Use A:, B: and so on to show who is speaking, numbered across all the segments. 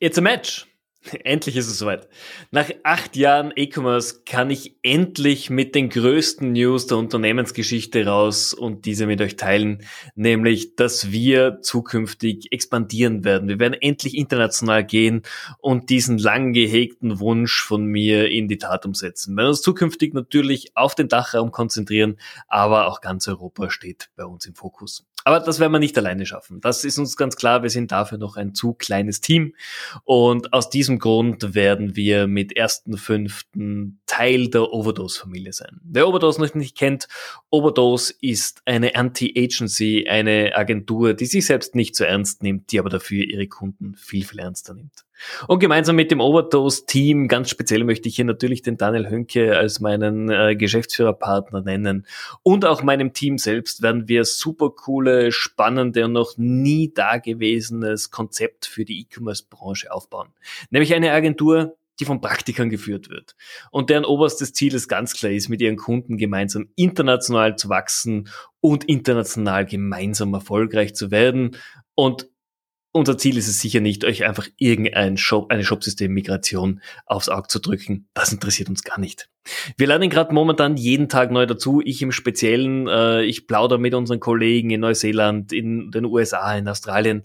A: It's a match. Endlich ist es soweit. Nach acht Jahren E-Commerce kann ich endlich mit den größten News der Unternehmensgeschichte raus und diese mit euch teilen, nämlich, dass wir zukünftig expandieren werden. Wir werden endlich international gehen und diesen lang gehegten Wunsch von mir in die Tat umsetzen. Wir werden uns zukünftig natürlich auf den Dachraum konzentrieren, aber auch ganz Europa steht bei uns im Fokus. Aber das werden wir nicht alleine schaffen. Das ist uns ganz klar. Wir sind dafür noch ein zu kleines Team. Und aus diesem Grund werden wir mit ersten fünften Teil der Overdose-Familie sein. Wer Overdose noch nicht kennt, Overdose ist eine Anti-Agency, eine Agentur, die sich selbst nicht so ernst nimmt, die aber dafür ihre Kunden viel, viel ernster nimmt. Und gemeinsam mit dem Overdose-Team, ganz speziell möchte ich hier natürlich den Daniel Hönke als meinen äh, Geschäftsführerpartner nennen. Und auch meinem Team selbst werden wir super coole, spannende und noch nie dagewesenes Konzept für die E-Commerce-Branche aufbauen. Nämlich eine Agentur, die von Praktikern geführt wird. Und deren oberstes Ziel ist ganz klar ist, mit ihren Kunden gemeinsam international zu wachsen und international gemeinsam erfolgreich zu werden. Und unser Ziel ist es sicher nicht, euch einfach irgendein Shop, eine Shopsystem-Migration aufs Auge zu drücken. Das interessiert uns gar nicht. Wir lernen gerade momentan jeden Tag neu dazu. Ich im Speziellen, äh, ich plaudere mit unseren Kollegen in Neuseeland, in den USA, in Australien.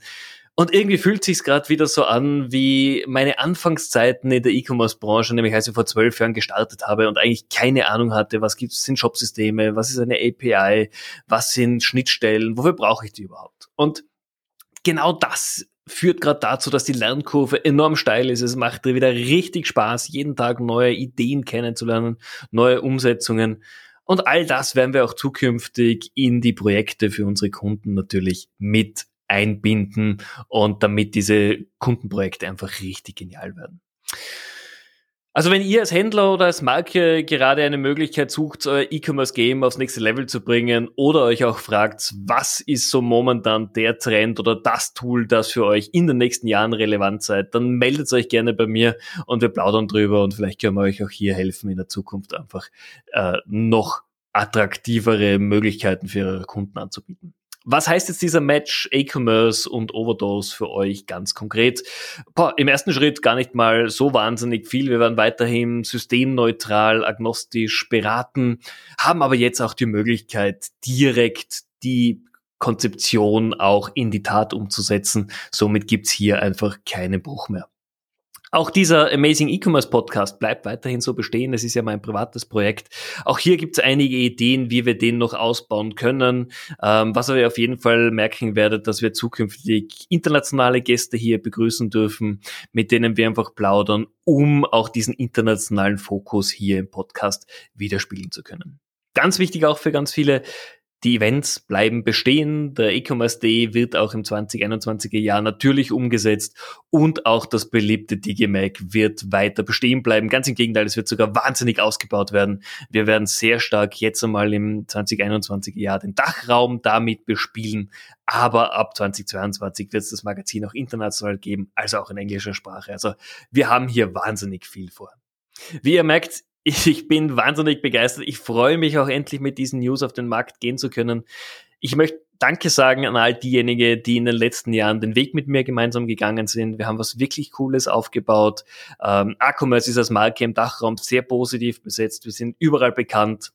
A: Und irgendwie fühlt sich's gerade wieder so an wie meine Anfangszeiten in der E-Commerce-Branche, nämlich als ich vor zwölf Jahren gestartet habe und eigentlich keine Ahnung hatte, was gibt's sind Shopsysteme, was ist eine API, was sind Schnittstellen, wofür brauche ich die überhaupt? Und genau das führt gerade dazu, dass die Lernkurve enorm steil ist. Es macht wieder richtig Spaß, jeden Tag neue Ideen kennenzulernen, neue Umsetzungen. Und all das werden wir auch zukünftig in die Projekte für unsere Kunden natürlich mit einbinden und damit diese Kundenprojekte einfach richtig genial werden. Also wenn ihr als Händler oder als Marke gerade eine Möglichkeit sucht, euer E-Commerce-Game aufs nächste Level zu bringen oder euch auch fragt, was ist so momentan der Trend oder das Tool, das für euch in den nächsten Jahren relevant seid, dann meldet euch gerne bei mir und wir plaudern drüber und vielleicht können wir euch auch hier helfen, in der Zukunft einfach äh, noch attraktivere Möglichkeiten für eure Kunden anzubieten. Was heißt jetzt dieser Match E-Commerce und Overdose für euch ganz konkret? Boah, Im ersten Schritt gar nicht mal so wahnsinnig viel. Wir werden weiterhin systemneutral, agnostisch beraten, haben aber jetzt auch die Möglichkeit, direkt die Konzeption auch in die Tat umzusetzen. Somit gibt's hier einfach keinen Bruch mehr. Auch dieser Amazing E-Commerce Podcast bleibt weiterhin so bestehen. Es ist ja mein privates Projekt. Auch hier gibt es einige Ideen, wie wir den noch ausbauen können. Ähm, was ihr auf jeden Fall merken werdet, dass wir zukünftig internationale Gäste hier begrüßen dürfen, mit denen wir einfach plaudern, um auch diesen internationalen Fokus hier im Podcast widerspiegeln zu können. Ganz wichtig auch für ganz viele, die Events bleiben bestehen. Der E-Commerce Day wird auch im 2021er Jahr natürlich umgesetzt und auch das beliebte Digimac wird weiter bestehen bleiben. Ganz im Gegenteil, es wird sogar wahnsinnig ausgebaut werden. Wir werden sehr stark jetzt einmal im 2021er Jahr den Dachraum damit bespielen, aber ab 2022 wird es das Magazin auch international geben, also auch in englischer Sprache. Also wir haben hier wahnsinnig viel vor. Wie ihr merkt, ich bin wahnsinnig begeistert. Ich freue mich auch endlich mit diesen News auf den Markt gehen zu können. Ich möchte Danke sagen an all diejenigen, die in den letzten Jahren den Weg mit mir gemeinsam gegangen sind. Wir haben was wirklich Cooles aufgebaut. Ähm, Acommerce ist als Marke im Dachraum sehr positiv besetzt. Wir sind überall bekannt.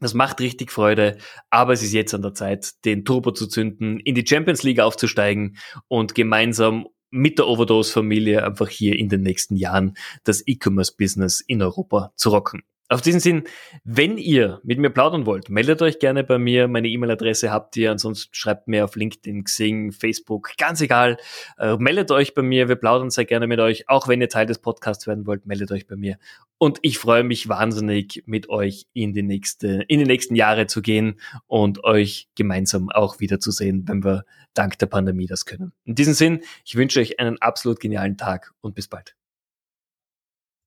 A: Das macht richtig Freude, aber es ist jetzt an der Zeit, den Turbo zu zünden, in die Champions League aufzusteigen und gemeinsam mit der Overdose-Familie einfach hier in den nächsten Jahren das E-Commerce-Business in Europa zu rocken. Auf diesen Sinn, wenn ihr mit mir plaudern wollt, meldet euch gerne bei mir. Meine E-Mail-Adresse habt ihr, ansonsten schreibt mir auf LinkedIn, Xing, Facebook, ganz egal. Äh, meldet euch bei mir, wir plaudern sehr gerne mit euch. Auch wenn ihr Teil des Podcasts werden wollt, meldet euch bei mir. Und ich freue mich wahnsinnig, mit euch in die nächste, in die nächsten Jahre zu gehen und euch gemeinsam auch wiederzusehen, wenn wir dank der Pandemie das können. In diesem Sinn, ich wünsche euch einen absolut genialen Tag und bis bald.